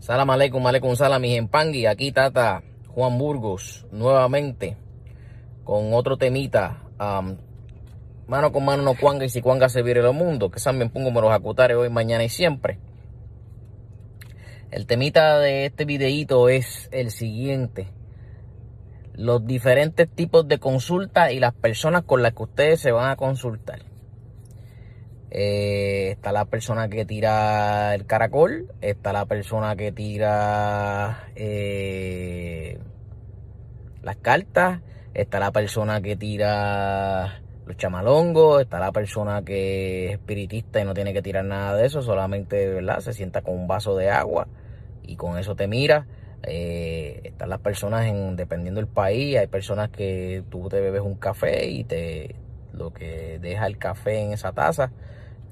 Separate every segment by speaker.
Speaker 1: Salam aleikum, aleikum salam, mis empangui. Aquí Tata Juan Burgos, nuevamente, con otro temita. mano con mano no cuanga y si cuanga se vire el mundo. Que también pongo me los acutare hoy, mañana y siempre. El temita de este videito es el siguiente. Los diferentes tipos de consulta y las personas con las que ustedes se van a consultar. Eh, está la persona que tira el caracol, está la persona que tira eh, las cartas, está la persona que tira los chamalongos, está la persona que es espiritista y no tiene que tirar nada de eso, solamente ¿verdad? se sienta con un vaso de agua y con eso te mira. Eh, están las personas en, dependiendo del país, hay personas que tú te bebes un café y te lo que deja el café en esa taza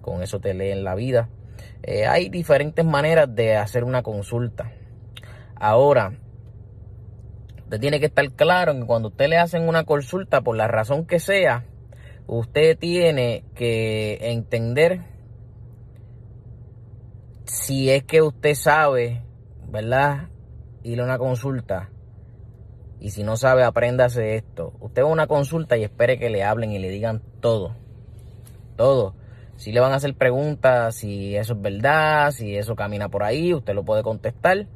Speaker 1: con eso te leen la vida. Eh, hay diferentes maneras de hacer una consulta. Ahora, usted tiene que estar claro que cuando usted le hacen una consulta, por la razón que sea, usted tiene que entender si es que usted sabe, ¿verdad? Ir a una consulta. Y si no sabe, apréndase esto. Usted va a una consulta y espere que le hablen y le digan todo. Todo. Si le van a hacer preguntas, si eso es verdad, si eso camina por ahí, usted lo puede contestar,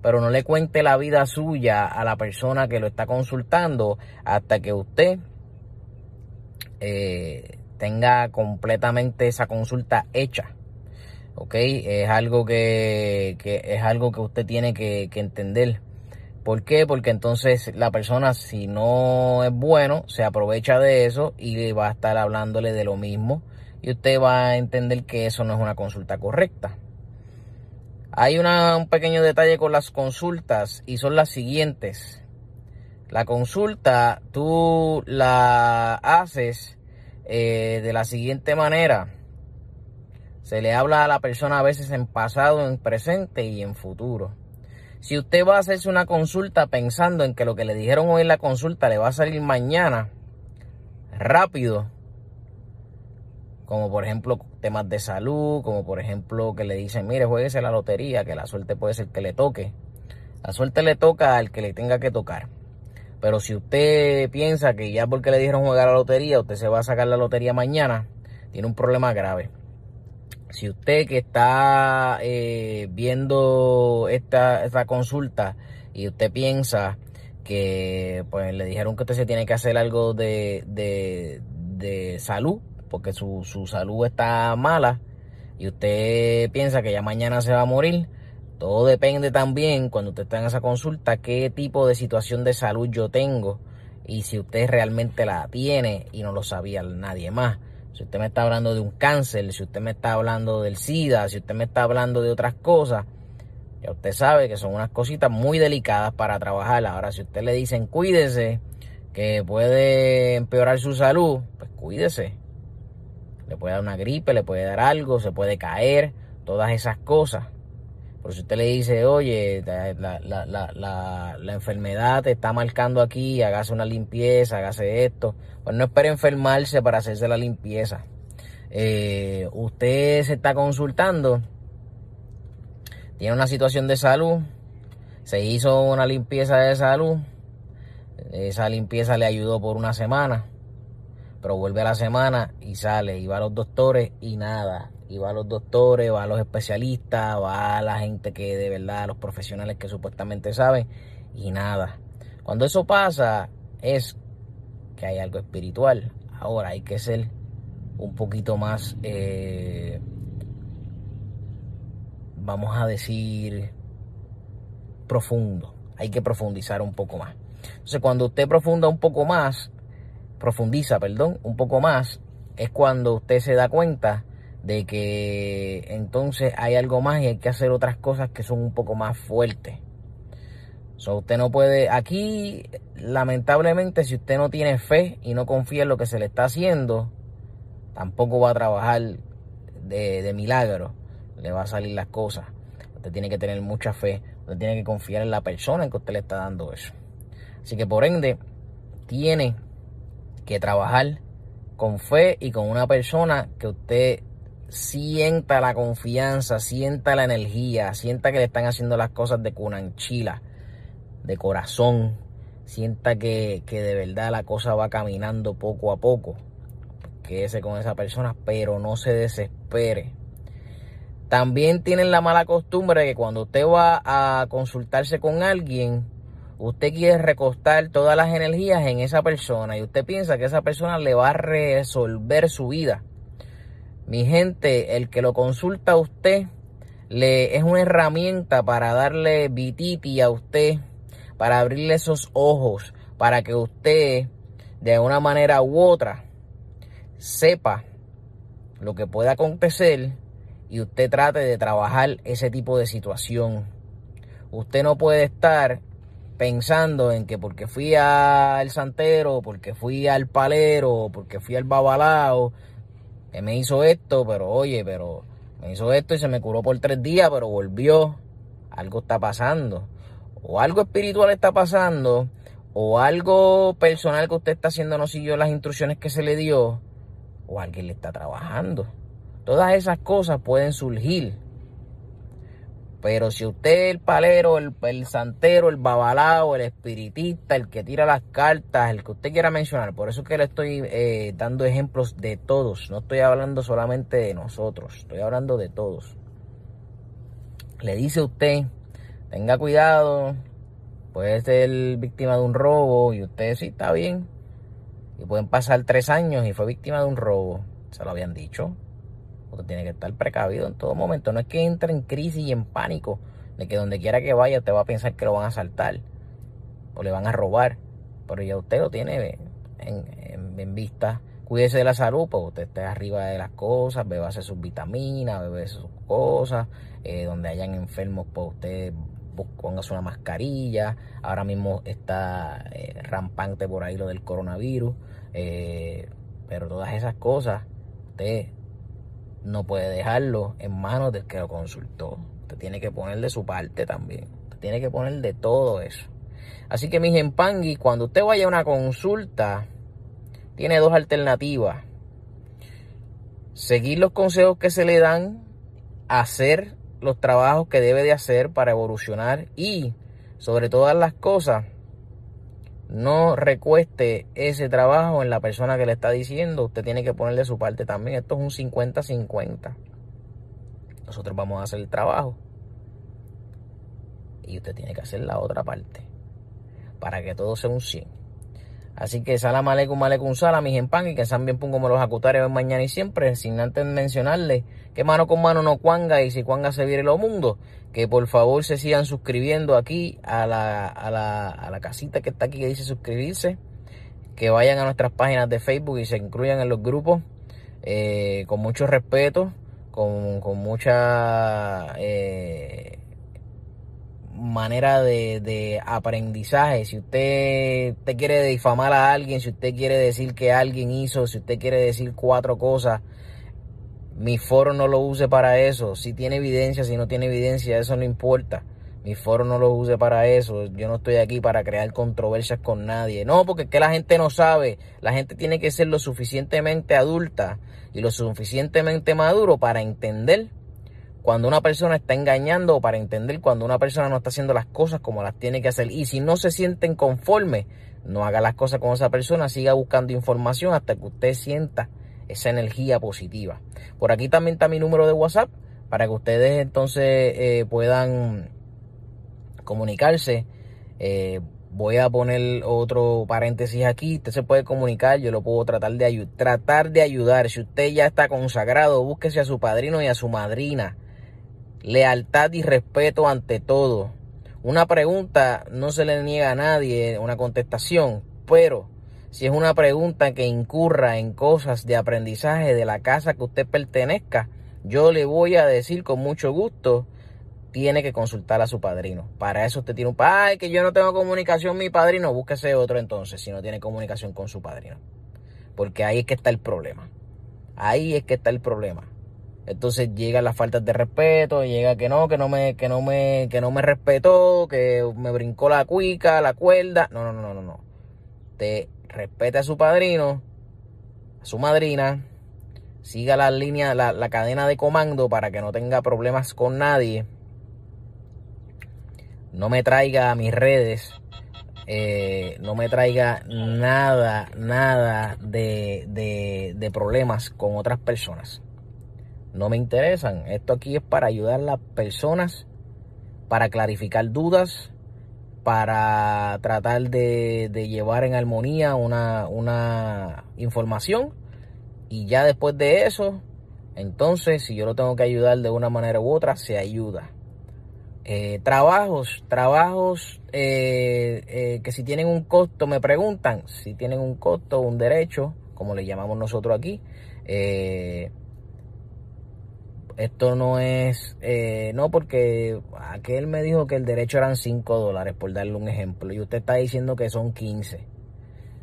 Speaker 1: pero no le cuente la vida suya a la persona que lo está consultando hasta que usted eh, tenga completamente esa consulta hecha. ¿Ok? Es algo que, es algo que usted tiene que, que entender. ¿Por qué? Porque entonces la persona, si no es bueno, se aprovecha de eso y va a estar hablándole de lo mismo y usted va a entender que eso no es una consulta correcta. Hay un pequeño detalle con las consultas y son las siguientes. La consulta tú la haces eh, de la siguiente manera. Se le habla a la persona a veces en pasado, en presente y en futuro. Si usted va a hacerse una consulta pensando en que lo que le dijeron hoy en la consulta le va a salir mañana, rápido, como por ejemplo temas de salud, como por ejemplo que le dicen, mire, jueguese la lotería, que la suerte puede ser que le toque. La suerte le toca al que le tenga que tocar. Pero si usted piensa que ya porque le dijeron jugar a la lotería, usted se va a sacar la lotería mañana, tiene un problema grave. Si usted que está eh, viendo esta, esta consulta y usted piensa que pues le dijeron que usted se tiene que hacer algo de, de, de salud, porque su, salud está mala y usted piensa que ya mañana se va a morir, todo depende también cuando usted está en esa consulta qué tipo de situación de salud yo tengo y si usted realmente la tiene y no lo sabía nadie más. Si usted me está hablando de un cáncer, si usted me está hablando del SIDA, si usted me está hablando de otras cosas, ya usted sabe que son unas cositas muy delicadas para trabajar. Ahora, si usted le dicen cuídese, que puede empeorar su salud, pues cuídese le puede dar una gripe, le puede dar algo, se puede caer, todas esas cosas. Pero si usted le dice, oye, la, la, la, la, enfermedad te está marcando aquí, hágase una limpieza, hágase esto, pues no espere enfermarse para hacerse la limpieza. Eh, usted se está consultando, tiene una situación de salud, se hizo una limpieza de salud, esa limpieza le ayudó por una semana pero vuelve a la semana y sale, y va a los doctores y nada, y va a los doctores, va a los especialistas, va a la gente que de verdad, los profesionales que supuestamente saben, y nada. Cuando eso pasa es que hay algo espiritual. Ahora hay que ser un poquito más, eh, vamos a decir, profundo. Hay que profundizar un poco más. Entonces cuando usted profunda un poco más, profundiza, perdón, un poco más, es cuando usted se da cuenta de que entonces hay algo más y hay que hacer otras cosas que son un poco más fuertes. So, usted no puede, aquí lamentablemente si usted no tiene fe y no confía en lo que se le está haciendo, tampoco va a trabajar de, de milagro, le va a salir las cosas. Usted tiene que tener mucha fe, usted tiene que confiar en la persona en que usted le está dando eso. Así que por ende, tiene que trabajar con fe y con una persona que usted sienta la confianza, sienta la energía, sienta que le están haciendo las cosas de cunanchila, de corazón, sienta que, que de verdad la cosa va caminando poco a poco. Quédese con esa persona, pero no se desespere. También tienen la mala costumbre de que cuando usted va a consultarse con alguien, usted quiere recostar todas las energías en esa persona y usted piensa que esa persona le va a resolver su vida. Mi gente, el que lo consulta a usted le es una herramienta para darle vititi a usted, para abrirle esos ojos, para que usted de una manera u otra sepa lo que puede acontecer y usted trate de trabajar ese tipo de situación. Usted no puede estar pensando en que porque fui al santero, porque fui al palero, porque fui al babalao, que me hizo esto, pero oye, pero me hizo esto y se me curó por tres días, pero volvió. Algo está pasando. O algo espiritual está pasando, o algo personal que usted está haciendo no siguió las instrucciones que se le dio, o alguien le está trabajando. Todas esas cosas pueden surgir pero si usted el palero, el, santero, el babalao, el espiritista, el que tira las cartas, el que usted quiera mencionar, por eso que le estoy eh, dando ejemplos de todos. No estoy hablando solamente de nosotros, estoy hablando de todos. Le dice usted, tenga cuidado, puede ser víctima de un robo y usted sí está bien. Y pueden pasar tres años y fue víctima de un robo. Se lo habían dicho. Usted tiene que estar precavido en todo momento. No es que entre en crisis y en pánico de que donde quiera que vaya te va a pensar que lo van a asaltar o le van a robar. Pero ya usted lo tiene en, vista. Cuídese de la salud, pues usted esté arriba de las cosas, bebase sus vitaminas, bebe sus cosas. Eh, donde hayan enfermos, pues usted póngase una mascarilla. Ahora mismo está eh, rampante por ahí lo del coronavirus. Eh, pero todas esas cosas, usted no puede dejarlo en manos del que lo consultó. Usted tiene que poner de su parte también. Usted tiene que poner de todo eso. Así que, mis empangui, cuando usted vaya a una consulta, tiene dos alternativas. Seguir los consejos que se le dan, hacer los trabajos que debe de hacer para evolucionar y, sobre todas las cosas, no recueste ese trabajo en la persona que le está diciendo. Usted tiene que ponerle su parte también. Esto es un 50-50. Nosotros vamos a hacer el trabajo. Y usted tiene que hacer la otra parte. Para que todo sea un 100. Así que salam aleikum aleikum salam, mis pan y que sean bien como los acutarios mañana y siempre, sin antes mencionarle que mano con mano no cuanga y si cuanga se viene lo mundo, que por favor se sigan suscribiendo aquí a la, a la, a la casita que está aquí que dice suscribirse, que vayan a nuestras páginas de Facebook y se incluyan en los grupos eh, con mucho respeto, con, con mucha... Eh, manera de, aprendizaje. Si usted, te quiere difamar a alguien, si usted quiere decir que alguien hizo, si usted quiere decir cuatro cosas, mi foro no lo use para eso. Si tiene evidencia, si no tiene evidencia, eso no importa. Mi foro no lo use para eso. Yo no estoy aquí para crear controversias con nadie. No, porque es que la gente no sabe. La gente tiene que ser lo suficientemente adulta y lo suficientemente maduro para entender cuando una persona está engañando o para entender cuando una persona no está haciendo las cosas como las tiene que hacer. Y si no se sienten conformes, no haga las cosas con esa persona, siga buscando información hasta que usted sienta esa energía positiva. Por aquí también está mi número de WhatsApp para que ustedes entonces eh, puedan comunicarse. Eh, voy a poner otro paréntesis aquí. Usted se puede comunicar, yo lo puedo tratar de, tratar de ayudar. Si usted ya está consagrado, búsquese a su padrino y a su madrina lealtad y respeto ante todo. Una pregunta no se le niega a nadie una contestación, pero si es una pregunta que incurra en cosas de aprendizaje de la casa que usted pertenezca, yo le voy a decir con mucho gusto, tiene que consultar a su padrino. Para eso usted tiene un ay que yo no tengo comunicación mi padrino, búsquese otro entonces si no tiene comunicación con su padrino. Porque ahí es que está el problema. Ahí es que está el problema. Entonces llega las faltas de respeto, llega que no, que no me, que no me, que no me respetó, que me brincó la cuica, la cuerda. No, no, no, no, no. Te respete a su padrino, a su madrina, siga la línea, la, la cadena de comando para que no tenga problemas con nadie. No me traiga a mis redes eh, no me traiga nada, nada de, de, problemas con otras personas. No me interesan. Esto aquí es para ayudar a las personas, para clarificar dudas, para tratar de, llevar en armonía una, una información. Y ya después de eso, entonces, si yo lo tengo que ayudar de una manera u otra, se ayuda. Eh, trabajos, trabajos eh, eh, que si tienen un costo, me preguntan si tienen un costo, un derecho, como le llamamos nosotros aquí. Esto no es, no porque aquel me dijo que el derecho eran 5 dólares, por darle un ejemplo, y usted está diciendo que son 15.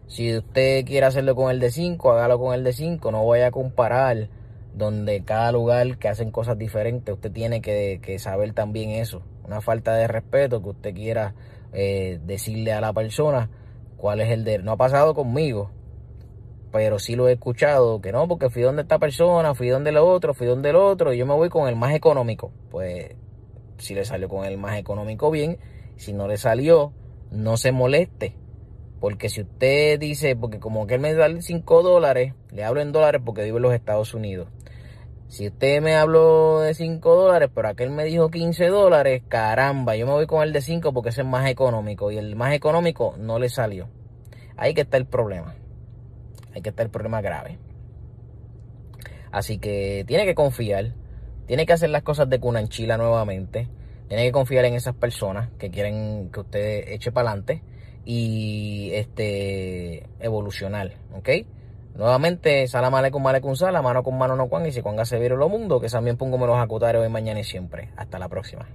Speaker 1: Si usted quiere hacerlo con el de 5, hágalo con el de 5, no voy a comparar donde cada lugar que hacen cosas diferentes, usted tiene que, saber también eso. Una falta de respeto que usted quiera eh, decirle a la persona cuál es el de... No ha pasado conmigo, pero sí lo he escuchado, que no, porque fui donde esta persona, fui donde el otro, fui donde el otro, y yo me voy con el más económico. Pues si le salió con el más económico, bien. Si no le salió, no se moleste. Porque si usted dice, porque como que él me da 5 dólares, le hablo en dólares porque vivo en los Estados Unidos. Si usted me habló de 5 dólares, pero aquel me dijo 15 dólares, caramba, yo me voy con el de 5 porque es el más económico y el más económico no le salió. Ahí que está el problema. Que está el problema grave. Así que tiene que confiar, tiene que hacer las cosas de Cunanchila nuevamente, tiene que confiar en esas personas que quieren que usted eche para adelante y este evolucionar, ¿ok? Nuevamente, salam aleikum con sala, mano con mano no cuan, y si cuanga se vieron lo mundo, que también pongo menos acutares hoy, mañana y siempre. Hasta la próxima.